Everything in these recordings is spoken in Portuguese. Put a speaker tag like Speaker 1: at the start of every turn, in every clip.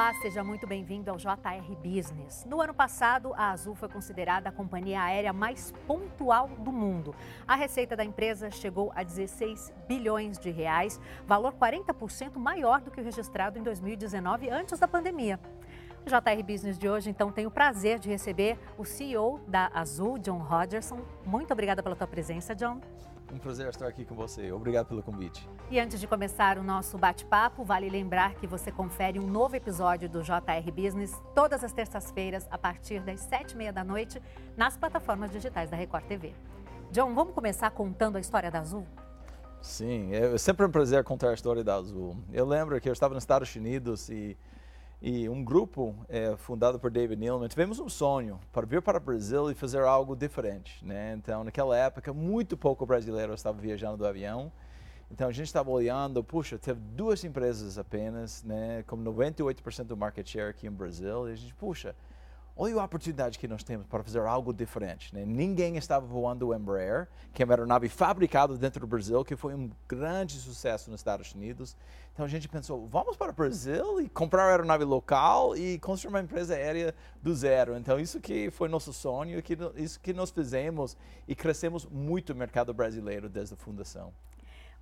Speaker 1: Olá, seja muito bem-vindo ao JR Business. No ano passado, a Azul foi considerada a companhia aérea mais pontual do mundo. A receita da empresa chegou a 16 bilhões de reais, valor 40% maior do que o registrado em 2019, antes da pandemia. O JR Business de hoje, então, tem o prazer de receber o CEO da Azul, John Rogerson. Muito obrigada pela tua presença, John.
Speaker 2: Um prazer estar aqui com você. Obrigado pelo convite.
Speaker 1: E antes de começar o nosso bate-papo, vale lembrar que você confere um novo episódio do JR Business todas as terças-feiras, a partir das sete e meia da noite, nas plataformas digitais da Record TV. John, vamos começar contando a história da Azul?
Speaker 2: Sim, é sempre um prazer contar a história da Azul. Eu lembro que eu estava nos Estados Unidos e e um grupo é, fundado por David Neilman, tivemos um sonho para vir para o Brasil e fazer algo diferente. Né? Então, naquela época, muito pouco brasileiro estava viajando do avião. Então, a gente estava olhando, puxa, teve duas empresas apenas, né, com 98% do market share aqui no Brasil. E a gente, puxa, olha a oportunidade que nós temos para fazer algo diferente. Né? Ninguém estava voando o Embraer, que é uma aeronave fabricada dentro do Brasil, que foi um grande sucesso nos Estados Unidos. Então a gente pensou, vamos para o Brasil e comprar uma aeronave local e construir uma empresa aérea do zero. Então isso que foi nosso sonho, isso que nós fizemos e crescemos muito o mercado brasileiro desde a fundação.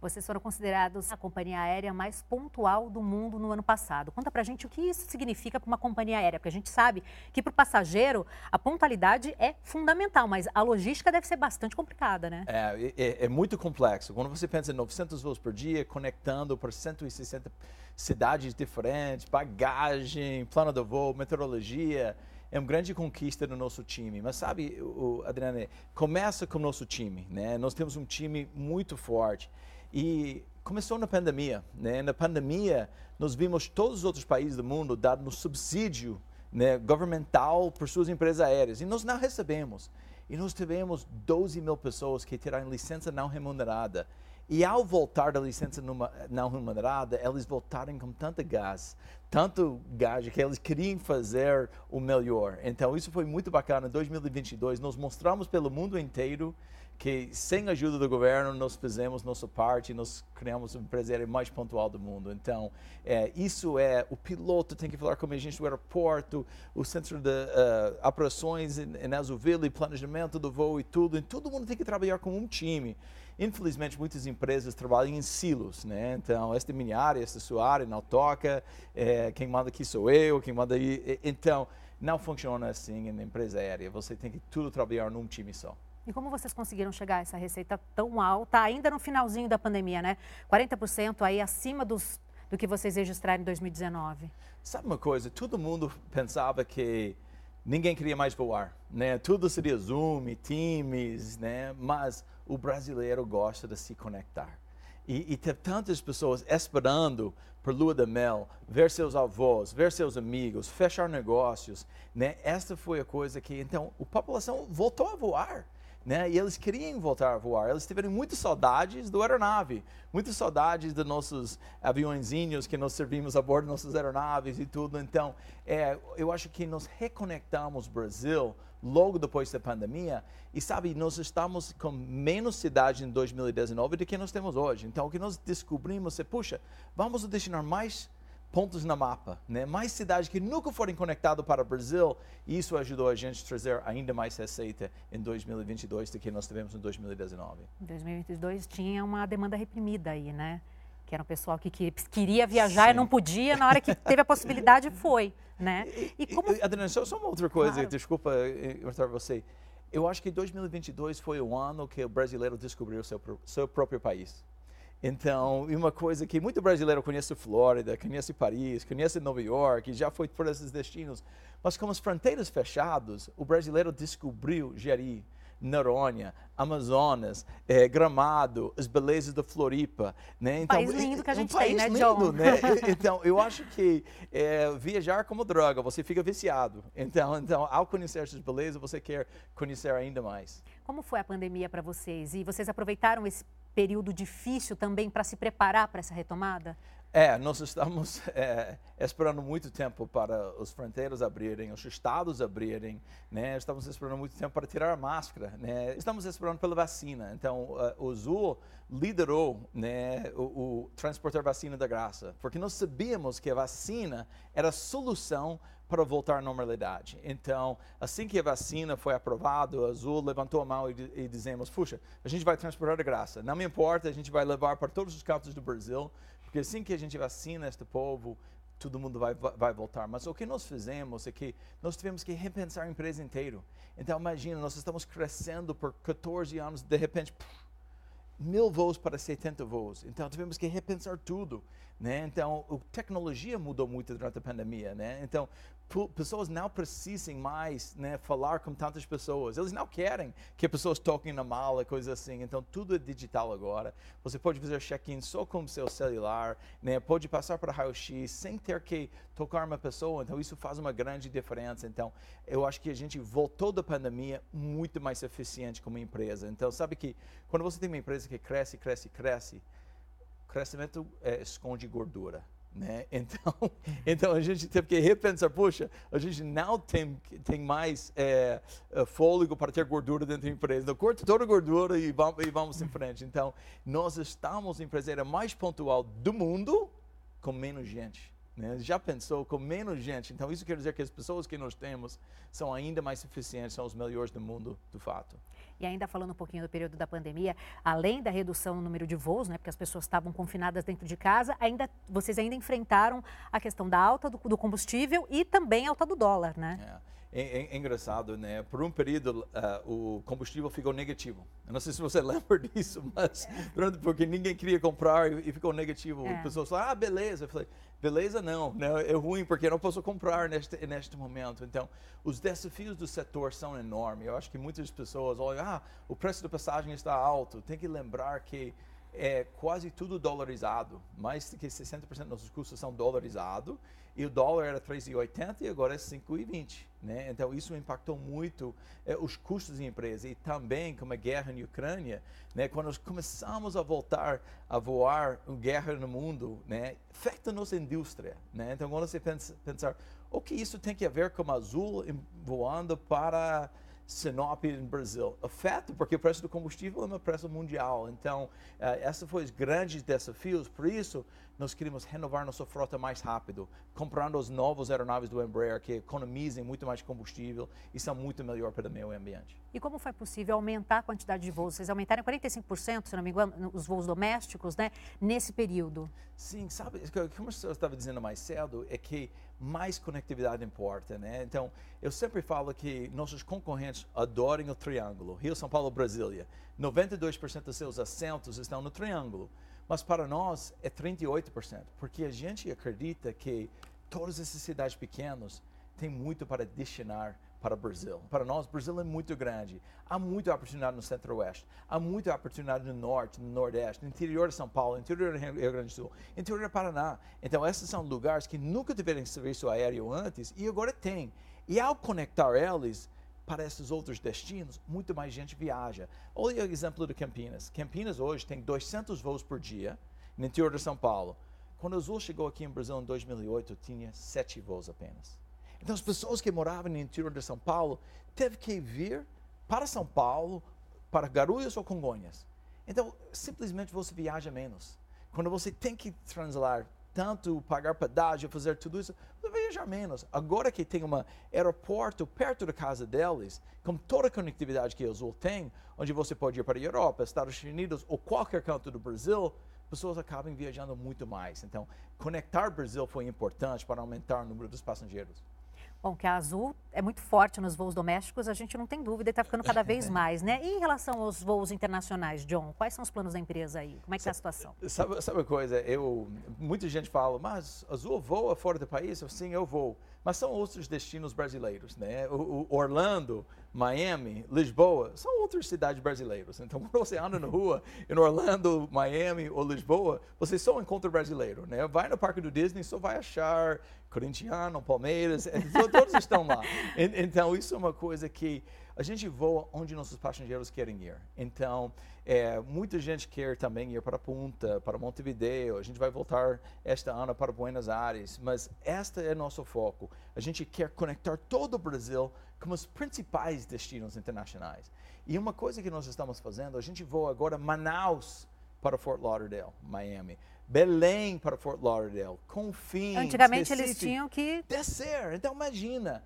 Speaker 1: Vocês foram considerados a companhia aérea mais pontual do mundo no ano passado. Conta pra gente o que isso significa para uma companhia aérea, porque a gente sabe que para o passageiro a pontualidade é fundamental, mas a logística deve ser bastante complicada, né?
Speaker 2: É, é, é muito complexo. Quando você pensa em 900 voos por dia, conectando para 160 cidades diferentes, bagagem, plano de voo, meteorologia, é uma grande conquista no nosso time. Mas sabe, Adriane, começa com o nosso time, né? Nós temos um time muito forte. E começou na pandemia. Né? Na pandemia, nós vimos todos os outros países do mundo dando subsídio né, governamental por suas empresas aéreas. E nós não recebemos. E nós tivemos 12 mil pessoas que tiraram licença não remunerada. E ao voltar da licença não remunerada, eles voltaram com tanta gás, tanto gás, que eles queriam fazer o melhor. Então, isso foi muito bacana. Em 2022, nós mostramos pelo mundo inteiro que sem a ajuda do governo nós fizemos nossa parte, nós criamos a empresa mais pontual do mundo. Então, é, isso é, o piloto tem que falar com a gente do aeroporto, o centro de uh, operações em, em planejamento do voo e tudo, e todo mundo tem que trabalhar como um time. Infelizmente, muitas empresas trabalham em silos, né? Então, esta é minha área, esta é sua área, não toca, é, quem manda aqui sou eu, quem manda aí... Então, não funciona assim em empresa aérea, você tem que tudo trabalhar num time só.
Speaker 1: E como vocês conseguiram chegar a essa receita tão alta, ainda no finalzinho da pandemia, né? 40% aí acima dos, do que vocês registraram em 2019.
Speaker 2: Sabe uma coisa? Todo mundo pensava que ninguém queria mais voar, né? Tudo seria Zoom, Teams, né? Mas o brasileiro gosta de se conectar. E, e tantas pessoas esperando por lua de mel, ver seus avós, ver seus amigos, fechar negócios, né? Esta foi a coisa que, então, a população voltou a voar né? E eles queriam voltar a voar. Eles tiveram muitas saudades do aeronave, muitas saudades dos nossos aviãozinhos que nós servimos a bordo das nossas aeronaves e tudo. Então, é, eu acho que nós reconectamos o Brasil logo depois da pandemia e sabe, nós estamos com menos cidade em 2019 do que nós temos hoje. Então, o que nós descobrimos é, puxa, vamos destinar mais pontos na mapa, né? mais cidades que nunca foram conectadas para o Brasil, e isso ajudou a gente a trazer ainda mais receita em 2022 do que nós tivemos em 2019.
Speaker 1: Em 2022 tinha uma demanda reprimida aí, né? Que era um pessoal que, que queria viajar Sim. e não podia, na hora que teve a possibilidade foi, né?
Speaker 2: E, como... Adriana, só, uma outra coisa, claro. desculpa mostrar você. Eu acho que 2022 foi o ano que o brasileiro descobriu o seu, seu próprio país. Então, uma coisa que muito brasileiro conhece Flórida, conhece Paris, conhece Nova York, já foi por esses destinos, mas com as fronteiras fechadas, o brasileiro descobriu Jeri, Noronha, Amazonas, é, Gramado, as belezas da Floripa, né?
Speaker 1: Então, um país lindo que a gente
Speaker 2: um
Speaker 1: tem,
Speaker 2: né,
Speaker 1: John?
Speaker 2: né? Então, eu acho que é, viajar como droga, você fica viciado. Então, então, ao conhecer essas belezas, você quer conhecer ainda mais.
Speaker 1: Como foi a pandemia para vocês? E vocês aproveitaram esse período difícil também para se preparar para essa retomada?
Speaker 2: É, nós estamos é, esperando muito tempo para os fronteiras abrirem, os estados abrirem, né? Estamos esperando muito tempo para tirar a máscara, né? Estamos esperando pela vacina. Então, uh, o Zul liderou, né, o, o transportar vacina da graça, porque nós sabíamos que a vacina era a solução para voltar à normalidade. Então, assim que a vacina foi aprovada, o Azul levantou a mão e, e dizemos, puxa, a gente vai transportar a graça. Não me importa, a gente vai levar para todos os cantos do Brasil, porque assim que a gente vacina este povo, todo mundo vai, vai voltar. Mas o que nós fizemos é que nós tivemos que repensar a empresa inteira. Então, imagina, nós estamos crescendo por 14 anos, de repente, mil voos para 70 voos. Então, tivemos que repensar tudo. Né? Então, a tecnologia mudou muito durante a pandemia. Né? Então, pessoas não precisem mais né, falar com tantas pessoas. Eles não querem que pessoas toquem na mala, coisas assim. Então, tudo é digital agora. Você pode fazer check-in só com seu celular, né? pode passar para raio-x sem ter que tocar uma pessoa. Então, isso faz uma grande diferença. Então, eu acho que a gente voltou da pandemia muito mais eficiente como empresa. Então, sabe que quando você tem uma empresa que cresce, cresce, cresce, crescimento é, esconde gordura. Né? Então, então a gente teve que repensar, puxa, a gente não tem, tem mais é, é, fôlego para ter gordura dentro da empresa. Então, corta toda a gordura e vamos, e vamos em frente. Então, nós estamos a empresa mais pontual do mundo com menos gente. Né? Já pensou com menos gente? Então, isso quer dizer que as pessoas que nós temos são ainda mais eficientes, são os melhores do mundo, do fato.
Speaker 1: E ainda falando um pouquinho do período da pandemia, além da redução no número de voos, né, porque as pessoas estavam confinadas dentro de casa, ainda vocês ainda enfrentaram a questão da alta do, do combustível e também a alta do dólar, né?
Speaker 2: É. É, é, é, engraçado, né? Por um período uh, o combustível ficou negativo. Eu não sei se você lembra disso, mas durante, porque ninguém queria comprar e, e ficou negativo. É. Pessoas falaram, ah, beleza. Eu falei, beleza não, né? é ruim porque não posso comprar neste, neste momento. Então, os desafios do setor são enormes. Eu acho que muitas pessoas olham, ah, o preço da passagem está alto. Tem que lembrar que é quase tudo dolarizado. Mais que 60% dos nossos custos são dolarizados e o dólar era 3,80 e agora é 5,20. Né? Então, isso impactou muito é, os custos da empresa. E também, com a guerra na Ucrânia, né, quando nós começamos a voltar a voar guerra no mundo, né, afeta a nossa indústria. Né? Então, quando você pensa, pensar, o que isso tem a ver com a Azul voando para Sinop no Brasil. Afeta porque o preço do combustível é um preço mundial. Então, uh, esses foram os grandes desafios. Por isso, nós queremos renovar nossa frota mais rápido, comprando os novos aeronaves do Embraer que economizem muito mais combustível e são muito melhor para o meio ambiente.
Speaker 1: E como foi possível aumentar a quantidade de voos? Vocês aumentaram 45%, se não me engano, os voos domésticos, né, nesse período?
Speaker 2: Sim, sabe, como eu estava dizendo mais cedo, é que mais conectividade importa, né? Então, eu sempre falo que nossos concorrentes adoram o triângulo, Rio, São Paulo, Brasília. 92% dos seus assentos estão no triângulo. Mas para nós é 38%, porque a gente acredita que todas essas cidades pequenas têm muito para destinar para o Brasil. Para nós, o Brasil é muito grande. Há muita oportunidade no centro-oeste, há muita oportunidade no norte, no nordeste, no interior de São Paulo, no interior do Rio Grande do Sul, no interior do Paraná. Então, esses são lugares que nunca tiveram serviço aéreo antes e agora tem. E ao conectar eles, para esses outros destinos, muito mais gente viaja. Olha o exemplo de Campinas. Campinas hoje tem 200 voos por dia no interior de São Paulo. Quando o Azul chegou aqui em Brasil em 2008, tinha sete voos apenas. Então, as pessoas que moravam no interior de São Paulo teve que vir para São Paulo, para Guarulhos ou Congonhas. Então, simplesmente você viaja menos. Quando você tem que translar tanto pagar pedágio, fazer tudo isso, viajar menos. Agora que tem um aeroporto perto da casa deles, com toda a conectividade que a Azul tem, onde você pode ir para a Europa, Estados Unidos ou qualquer canto do Brasil, pessoas acabam viajando muito mais. Então, conectar o Brasil foi importante para aumentar o número dos passageiros.
Speaker 1: Bom, que a Azul é muito forte nos voos domésticos, a gente não tem dúvida, e está ficando cada vez mais, né? E em relação aos voos internacionais, John, quais são os planos da empresa aí? Como é que está a situação?
Speaker 2: Sabe, sabe uma coisa? Eu, muita gente fala, mas Azul voa fora do país? Sim, eu vou. Mas são outros destinos brasileiros, né? O, o Orlando Miami, Lisboa, são outras cidades brasileiras. Então, quando você anda na rua em Orlando, Miami ou Lisboa, você só encontra brasileiro, né? Vai no parque do Disney, só vai achar corintiano, Palmeiras, é, todos estão lá. Então, isso é uma coisa que a gente voa onde nossos passageiros querem ir. Então, é, muita gente quer também ir para Punta, para Montevideo. A gente vai voltar esta ano para Buenos Aires, mas este é nosso foco. A gente quer conectar todo o Brasil com os principais destinos internacionais. E uma coisa que nós estamos fazendo, a gente voa agora Manaus para Fort Lauderdale, Miami. Belém para Fort Lauderdale, Confins,
Speaker 1: Antigamente Recife, eles tinham que
Speaker 2: descer. Então imagina,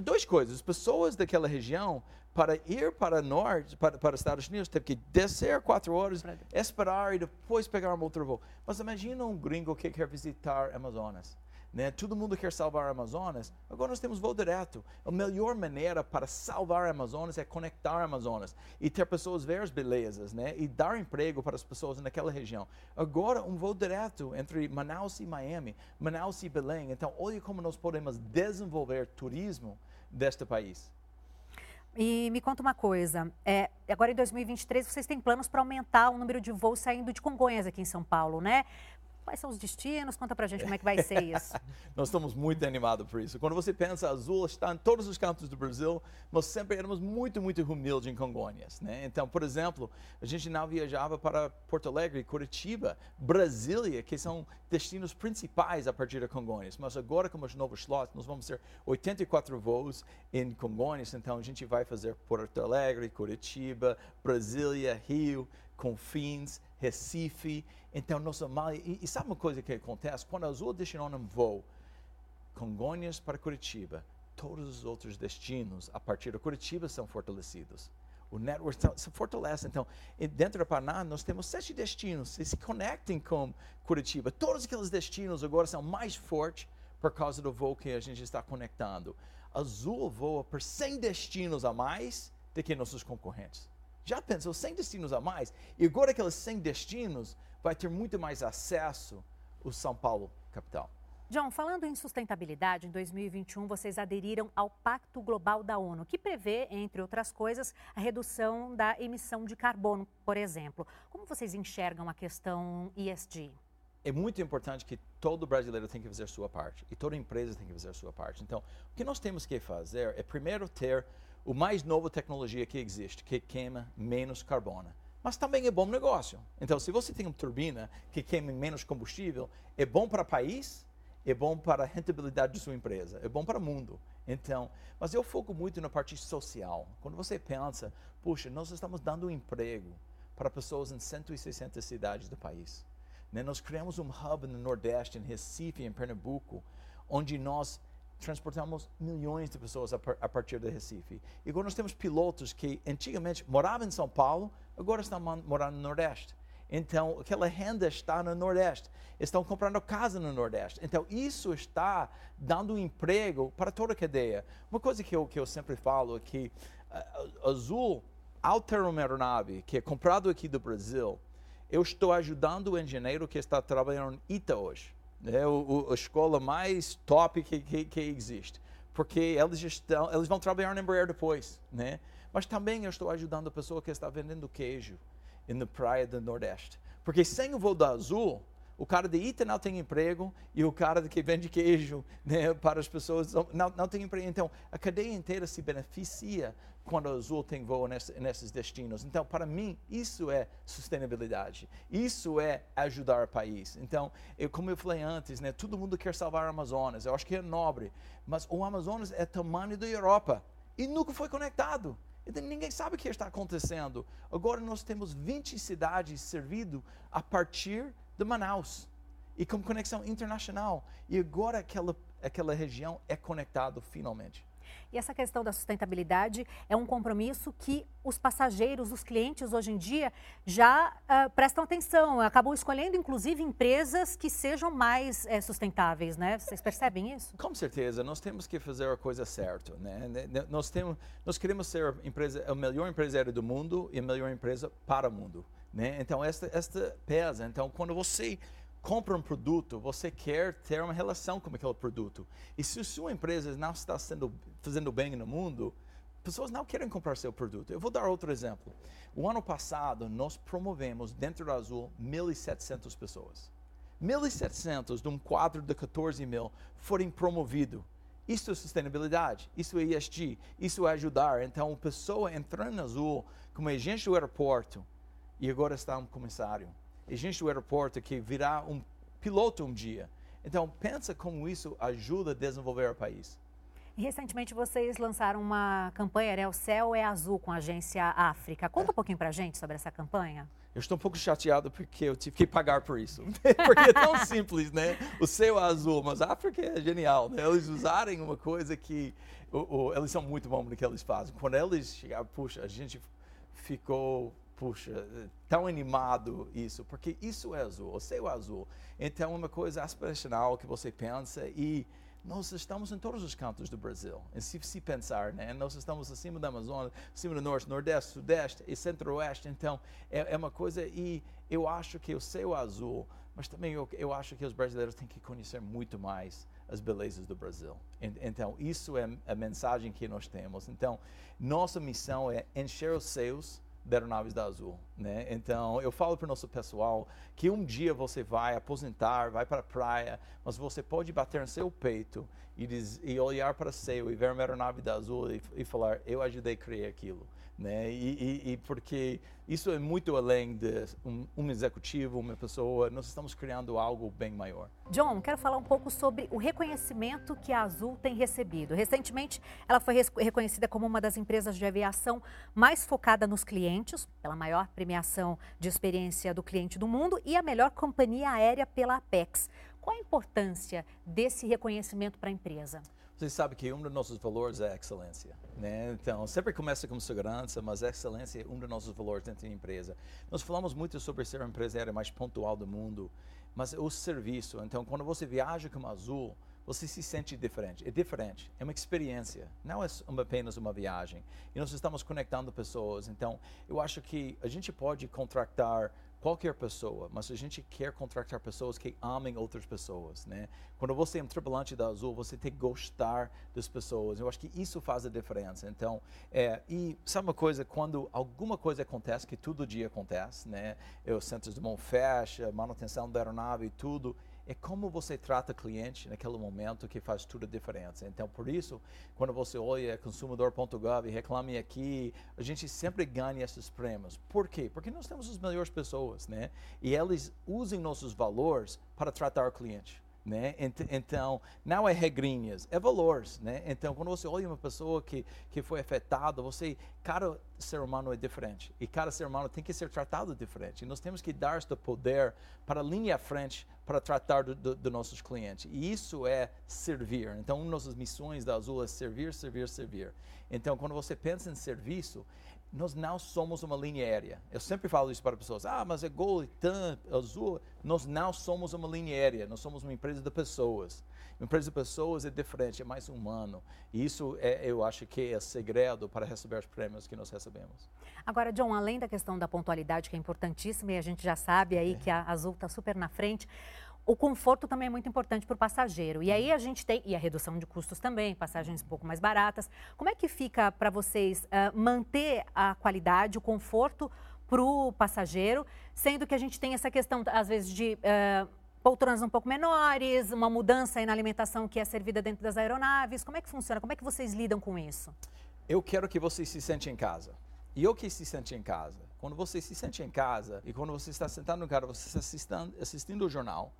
Speaker 2: duas coisas. Pessoas daquela região para ir para norte, para, para os Estados Unidos, teve que descer quatro horas, esperar e depois pegar um outro voo. Mas imagina um gringo que quer visitar Amazonas. Né? Todo mundo quer salvar Amazonas. Agora nós temos voo direto. A melhor maneira para salvar Amazonas é conectar Amazonas e ter pessoas ver as belezas, né? E dar emprego para as pessoas naquela região. Agora um voo direto entre Manaus e Miami, Manaus e Belém. Então olha como nós podemos desenvolver turismo deste país.
Speaker 1: E me conta uma coisa, é, agora em 2023 vocês têm planos para aumentar o número de voos saindo de Congonhas aqui em São Paulo, né? Quais são os destinos? Conta pra gente como é que vai ser isso.
Speaker 2: Nós estamos muito animados por isso. Quando você pensa Azul, está em todos os cantos do Brasil, nós sempre éramos muito, muito humildes em Congonhas. Né? Então, por exemplo, a gente não viajava para Porto Alegre, Curitiba, Brasília, que são destinos principais a partir de Congonhas. Mas agora, com os novos slots, nós vamos ter 84 voos em Congonhas. Então, a gente vai fazer Porto Alegre, Curitiba, Brasília, Rio, Confins, Recife. Então, nossa malha. E, e, sabe uma coisa que acontece? Quando a Azul destinou um voo Congonhas para Curitiba, todos os outros destinos a partir de Curitiba são fortalecidos. O network se fortalece. Então, dentro do Paraná, nós temos sete destinos que se conectem com Curitiba. Todos aqueles destinos agora são mais fortes por causa do voo que a gente está conectando. Azul voa por 100 destinos a mais do que nossos concorrentes. Já pensou 100 destinos a mais? E agora aqueles 100 destinos vai ter muito mais acesso o São Paulo capital.
Speaker 1: John, falando em sustentabilidade, em 2021 vocês aderiram ao Pacto Global da ONU, que prevê, entre outras coisas, a redução da emissão de carbono, por exemplo. Como vocês enxergam a questão ESG?
Speaker 2: É muito importante que todo brasileiro tem que fazer sua parte e toda empresa tem que fazer sua parte. Então, o que nós temos que fazer é primeiro ter o mais novo tecnologia que existe, que queima menos carbono. Mas também é bom negócio. Então, se você tem uma turbina que queima menos combustível, é bom para o país, é bom para a rentabilidade de sua empresa, é bom para o mundo. Então, mas eu foco muito na parte social. Quando você pensa, puxa, nós estamos dando um emprego para pessoas em 160 cidades do país. Né? Nós criamos um hub no Nordeste, em Recife, em Pernambuco, onde nós transportamos milhões de pessoas a, par a partir de Recife. E agora nós temos pilotos que antigamente moravam em São Paulo, agora estão morando no Nordeste. Então, aquela renda está no Nordeste. Estão comprando casa no Nordeste. Então, isso está dando emprego para toda a cadeia. Uma coisa que eu, que eu sempre falo é que uh, Azul, ao ter uma aeronave que é comprado aqui do Brasil, eu estou ajudando o engenheiro que está trabalhando em Ita hoje é o, a escola mais top que, que, que, existe, porque eles, estão, eles vão trabalhar na Embraer depois, né? Mas também eu estou ajudando a pessoa que está vendendo queijo na praia do Nordeste, porque sem o voo da Azul, o cara de Ita não tem emprego e o cara que vende queijo né, para as pessoas não, não tem emprego. Então, a cadeia inteira se beneficia quando a Azul tem voo nesse, nesses destinos. Então, para mim, isso é sustentabilidade. Isso é ajudar o país. Então, eu, como eu falei antes, né, todo mundo quer salvar o Amazonas. Eu acho que é nobre. Mas o Amazonas é tamanho da Europa e nunca foi conectado. Então, ninguém sabe o que está acontecendo. Agora nós temos 20 cidades servido a partir de Manaus e com conexão internacional. E agora aquela, aquela região é conectada finalmente.
Speaker 1: E essa questão da sustentabilidade é um compromisso que os passageiros, os clientes hoje em dia já uh, prestam atenção, acabam escolhendo inclusive empresas que sejam mais é, sustentáveis, né? Vocês percebem isso?
Speaker 2: Com certeza, nós temos que fazer a coisa certa, né? Nós temos, nós queremos ser a, empresa, a melhor empresário do mundo e a melhor empresa para o mundo, né? Então esta, esta pesa. Então quando você compra um produto, você quer ter uma relação com aquele produto. E se a sua empresa não está sendo, fazendo bem no mundo, pessoas não querem comprar seu produto. Eu vou dar outro exemplo. O ano passado, nós promovemos dentro da Azul 1.700 pessoas. 1.700 de um quadro de 14 mil foram promovidos. Isso é sustentabilidade, isso é ESG, isso é ajudar. Então, a pessoa entrando na Azul como agente do aeroporto e agora está um comissário. Agente do aeroporto que virá um piloto um dia. Então, pensa como isso ajuda a desenvolver o país.
Speaker 1: recentemente vocês lançaram uma campanha, né? O Céu é Azul com a agência África. Conta um pouquinho pra gente sobre essa campanha.
Speaker 2: Eu estou um pouco chateado porque eu tive que pagar por isso. porque é tão simples, né? O céu é azul, mas a África é genial, né? Eles usarem uma coisa que... O, o, eles são muito bons no que eles fazem. Quando eles chegaram, puxa, a gente ficou puxa, tão animado isso, porque isso é azul, o céu é azul. Então, é uma coisa aspiracional que você pensa e nós estamos em todos os cantos do Brasil. E se, se pensar, né? nós estamos acima da Amazônia, acima do Norte, Nordeste, Sudeste e Centro-Oeste. Então, é, é, uma coisa e eu acho que o céu é azul, mas também eu, eu acho que os brasileiros têm que conhecer muito mais as belezas do Brasil. Então, isso é a mensagem que nós temos. Então, nossa missão é encher os céus da Aeronaves da Azul, né? Então, eu falo para o nosso pessoal que um dia você vai aposentar, vai para a praia, mas você pode bater no seu peito e, diz, e olhar para o céu e ver uma aeronave da Azul e, e falar, eu ajudei a criar aquilo né? E, e, e, porque isso é muito além de um, um, executivo, uma pessoa, nós estamos criando algo bem maior.
Speaker 1: John, quero falar um pouco sobre o reconhecimento que a Azul tem recebido. Recentemente, ela foi reconhecida como uma das empresas de aviação mais focada nos clientes, pela maior premiação de experiência do cliente do mundo e a melhor companhia aérea pela Apex. Qual a importância desse reconhecimento para a empresa?
Speaker 2: Você sabe que um dos nossos valores é a excelência. Né? Então, sempre começa com segurança, mas a excelência é um dos nossos valores dentro da empresa. Nós falamos muito sobre ser a empresa mais pontual do mundo, mas o serviço. Então, quando você viaja com Azul, você se sente diferente. É diferente, é uma experiência, não é apenas uma viagem. E nós estamos conectando pessoas. Então, eu acho que a gente pode contratar qualquer pessoa, mas a gente quer contratar pessoas que amem outras pessoas, né? Quando você é um tripulante da Azul, você tem que gostar das pessoas. Eu acho que isso faz a diferença. Então, é, e sabe uma coisa? Quando alguma coisa acontece, que todo dia acontece, né? Os centros de mão fecha, manutenção da aeronave e tudo, é como você trata o cliente naquele momento que faz toda a diferença. Então, por isso, quando você olha consumidor.gov e reclame aqui, a gente sempre ganha esses prêmios. Por quê? Porque nós temos as melhores pessoas, né? E eles usam nossos valores para tratar o cliente. Né? Então, não é regrinhas, é valores, né? Então, quando você olha uma pessoa que, que foi afetada, você, cada ser humano é diferente e cada ser humano tem que ser tratado diferente. E nós temos que dar este poder para a linha à frente para tratar dos do, do nossos clientes. E isso é servir. Então, uma das nossas missões da Azul é servir, servir, servir. Então, quando você pensa em serviço, nós não somos uma linha aérea. Eu sempre falo isso para pessoas. Ah, mas é Gol, TAM, Azul. Nós não somos uma linha aérea. Nós somos uma empresa de pessoas. Uma empresa de pessoas é diferente, é mais humano. E isso é, eu acho que é segredo para receber os prêmios que nós recebemos.
Speaker 1: Agora, John, além da questão da pontualidade, que é importantíssima, e a gente já sabe aí é. que a Azul está super na frente, o conforto também é muito importante para o passageiro. E aí a gente tem, e a redução de custos também, passagens um pouco mais baratas. Como é que fica para vocês uh, manter a qualidade, o conforto para o passageiro, sendo que a gente tem essa questão, às vezes, de uh, poltronas um pouco menores, uma mudança aí na alimentação que é servida dentro das aeronaves. Como é que funciona? Como é que vocês lidam com isso?
Speaker 2: Eu quero que você se sente em casa. E eu que se sente em casa. Quando você se sente em casa e quando você está sentado no carro, você está assistindo, assistindo o jornal,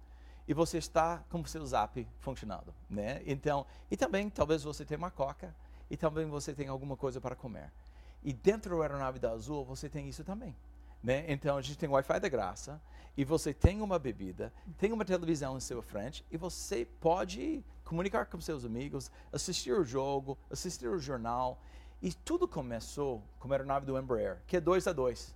Speaker 2: e você está com o seu zap funcionando, né? Então, e também talvez você tenha uma coca e também você tenha alguma coisa para comer. E dentro da aeronave da Azul você tem isso também, né? Então a gente tem Wi-Fi da graça e você tem uma bebida, tem uma televisão em sua frente e você pode comunicar com seus amigos, assistir o jogo, assistir o jornal. E tudo começou com a aeronave do Embraer, que é 2 a 2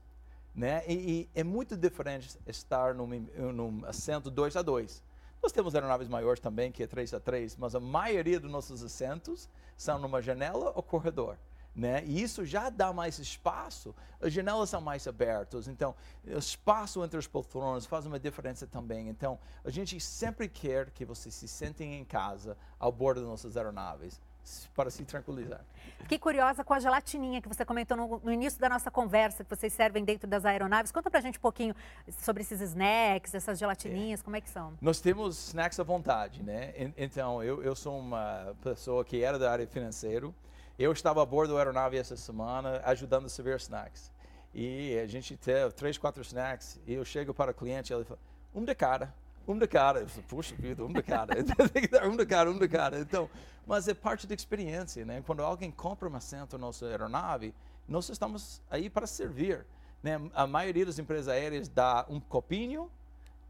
Speaker 2: né? E, e, é muito diferente estar num, num assento 2 a 2. Nós temos aeronaves maiores também, que é 3 a 3, mas a maioria dos nossos assentos são numa janela ou corredor. Né? E isso já dá mais espaço, as janelas são mais abertas, então o espaço entre as poltronas faz uma diferença também. Então a gente sempre quer que vocês se sentem em casa ao bordo das nossas aeronaves para se tranquilizar.
Speaker 1: Fiquei curiosa com a gelatininha que você comentou no, no, início da nossa conversa, que vocês servem dentro das aeronaves. Conta pra gente um pouquinho sobre esses snacks, essas gelatininhas, é. como é que são?
Speaker 2: Nós temos snacks à vontade, né? Então, eu, eu sou uma pessoa que era da área financeira. Eu estava a bordo da aeronave essa semana ajudando a servir snacks. E a gente teve três, quatro snacks. E eu chego para o cliente e ele fala, um de cara um de cara. Puxa vida, um de cara. Tem que dar um de cara, um de cara. Então, mas é parte da experiência, né? Quando alguém compra um assento na nossa aeronave, nós estamos aí para servir. Né? A maioria das empresas aéreas dá um copinho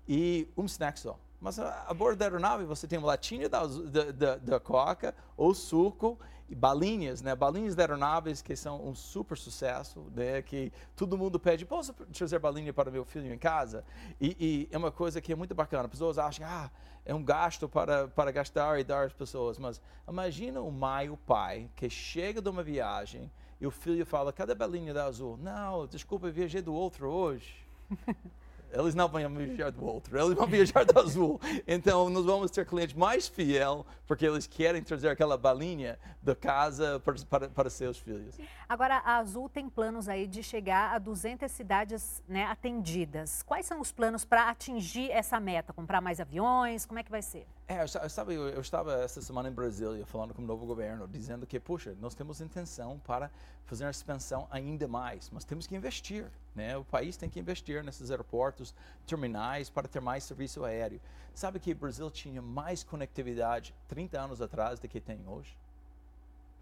Speaker 2: e um snack só. Mas a bordo da aeronave você tem uma latinha da, da, da, da coca ou suco e balinhas, né? Balinhas da aeronaves que são um super sucesso, né? Que todo mundo pede, posso trazer balinha para meu filho em casa? E, e, é uma coisa que é muito bacana. Pessoas acham, ah, é um gasto para, para gastar e dar às pessoas. Mas imagina o mãe, o pai, que chega de uma viagem e o filho fala, cadê a balinha da azul? Não, desculpa, viajei do outro hoje. Eles não vão viajar do outro, eles vão viajar do azul. Então, nós vamos ter clientes mais fiel, porque eles querem trazer aquela balinha da casa para, para, para, seus filhos.
Speaker 1: Agora, a Azul tem planos aí de chegar a 200 cidades né, atendidas. Quais são os planos para atingir essa meta? Comprar mais aviões? Como é que vai ser?
Speaker 2: É, eu, sabe, eu, eu estava essa semana em Brasília falando com o novo governo, dizendo que, puxa, nós temos intenção para fazer uma expansão ainda mais, mas temos que investir. Né? O país tem que investir nesses aeroportos, terminais, para ter mais serviço aéreo. Sabe que o Brasil tinha mais conectividade 30 anos atrás do que tem hoje?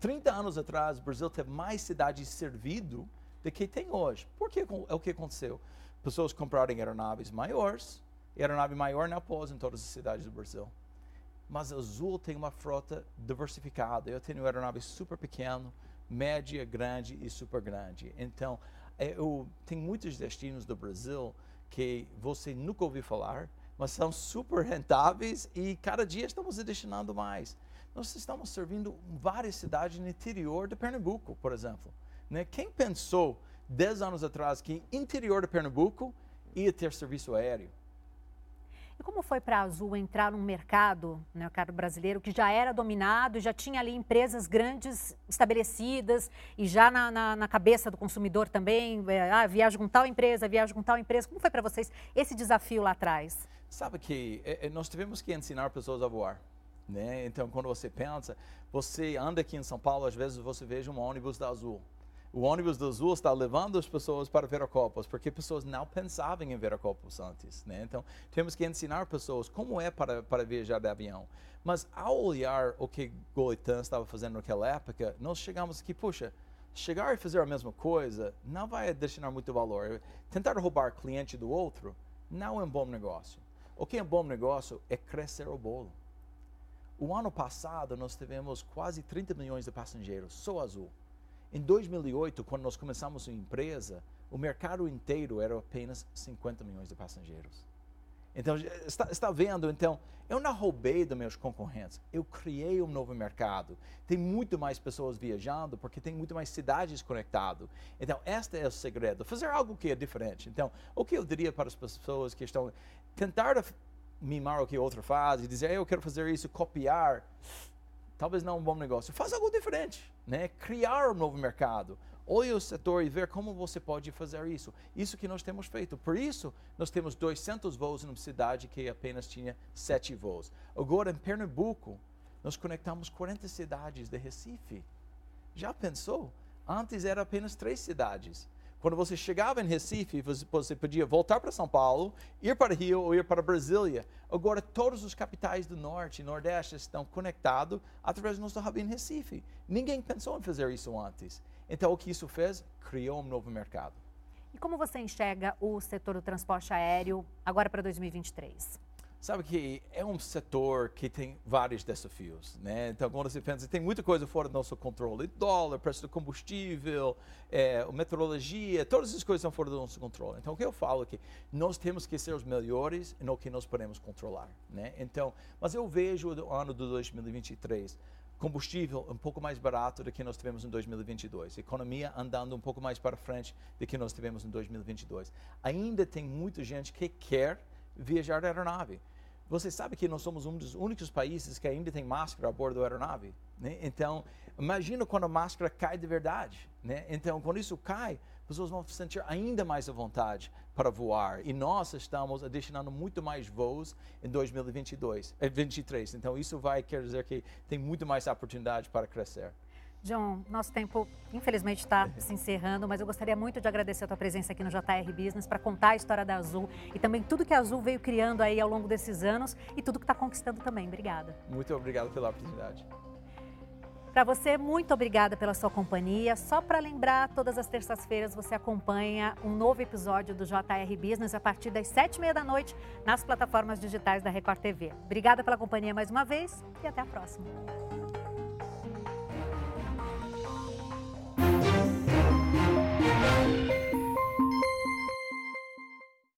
Speaker 2: 30 anos atrás, o Brasil teve mais cidades servido do que tem hoje. Por que é o que aconteceu? Pessoas compraram aeronaves maiores, aeronave maior não pousa em todas as cidades do Brasil mas a Azul tem uma frota diversificada. Eu tenho aeronave super pequeno, média, grande e super grande. Então, é, eu tenho muitos destinos do Brasil que você nunca ouviu falar, mas são super rentáveis e cada dia estamos destinando mais. Nós estamos servindo várias cidades no interior de Pernambuco, por exemplo. Né? Quem pensou 10 anos atrás que interior de Pernambuco ia ter serviço aéreo?
Speaker 1: E como foi para a Azul entrar num mercado, né, mercado brasileiro, que já era dominado, já tinha ali empresas grandes estabelecidas e já na, na, na cabeça do consumidor também, é, ah, viajo com tal empresa, viajo com tal empresa. Como foi para vocês esse desafio lá atrás?
Speaker 2: Sabe que é, nós tivemos que ensinar pessoas a voar. Né? Então, quando você pensa, você anda aqui em São Paulo, às vezes você veja um ônibus da Azul o ônibus do Azul está levando as pessoas para Viracopos, porque pessoas não pensavam em Viracopos antes. Né? Então, temos que ensinar pessoas como é para, para viajar de avião. Mas, ao olhar o que Goitan estava fazendo naquela época, nós chegamos aqui, puxa, chegar e fazer a mesma coisa não vai destinar muito valor. Tentar roubar cliente do outro não é um bom negócio. O que é um bom negócio é crescer o bolo. O ano passado, nós tivemos quase 30 milhões de passageiros, só Azul. Em 2008, quando nós começamos a empresa, o mercado inteiro era apenas 50 milhões de passageiros. Então, está, está vendo? Então, eu não roubei dos meus concorrentes, eu criei um novo mercado. Tem muito mais pessoas viajando porque tem muito mais cidades conectadas. Então, este é o segredo, fazer algo que é diferente. Então, o que eu diria para as pessoas que estão tentar mimar o que outro faz e dizer, eu quero fazer isso, copiar, talvez não é um bom negócio. Faz algo diferente, né? Criar um novo mercado. Olhe o setor e ver como você pode fazer isso. Isso que nós temos feito. Por isso, nós temos 200 voos numa cidade que apenas tinha 7 voos. Agora, em Pernambuco, nós conectamos 40 cidades de Recife. Já pensou? Antes era apenas três cidades. Quando você chegava em Recife, você podia voltar para São Paulo, ir para Rio ou ir para Brasília. Agora, todos os capitais do Norte e Nordeste estão conectados através do nosso hub em Recife. Ninguém pensou em fazer isso antes. Então, o que isso fez? Criou um novo mercado.
Speaker 1: E como você enxerga o setor do transporte aéreo agora para 2023?
Speaker 2: Sabe que é um setor que tem vários desafios, né? Então, quando você pensa, tem muita coisa fora do nosso controle. Dólar, preço do combustível, é, meteorologia, todas essas coisas são fora do nosso controle. Então, o que eu falo é que nós temos que ser os melhores no que nós podemos controlar, né? Então, mas eu vejo o ano de 2023 combustível um pouco mais barato do que nós tivemos em 2022, economia andando um pouco mais para frente do que nós tivemos em 2022. Ainda tem muita gente que quer viajar de aeronave. Você sabe que nós somos um dos únicos países que ainda tem máscara a bordo da aeronave, né? Então, imagina quando a máscara cai de verdade, né? Então, quando isso cai, pessoas vão se sentir ainda mais à vontade para voar. E nós estamos adicionando muito mais voos em 2022, 2023. Eh, então, isso vai quer dizer que tem muito mais oportunidade para crescer.
Speaker 1: John, nosso tempo infelizmente está se encerrando, mas eu gostaria muito de agradecer a tua presença aqui no JR Business para contar a história da Azul e também tudo que a Azul veio criando aí ao longo desses anos e tudo que está conquistando também. Obrigada.
Speaker 2: Muito obrigado pela oportunidade.
Speaker 1: Para você, muito obrigada pela sua companhia. Só para lembrar, todas as terças-feiras você acompanha um novo episódio do JR Business a partir das sete e meia da noite nas plataformas digitais da Record TV. Obrigada pela companhia mais uma vez e até a próxima.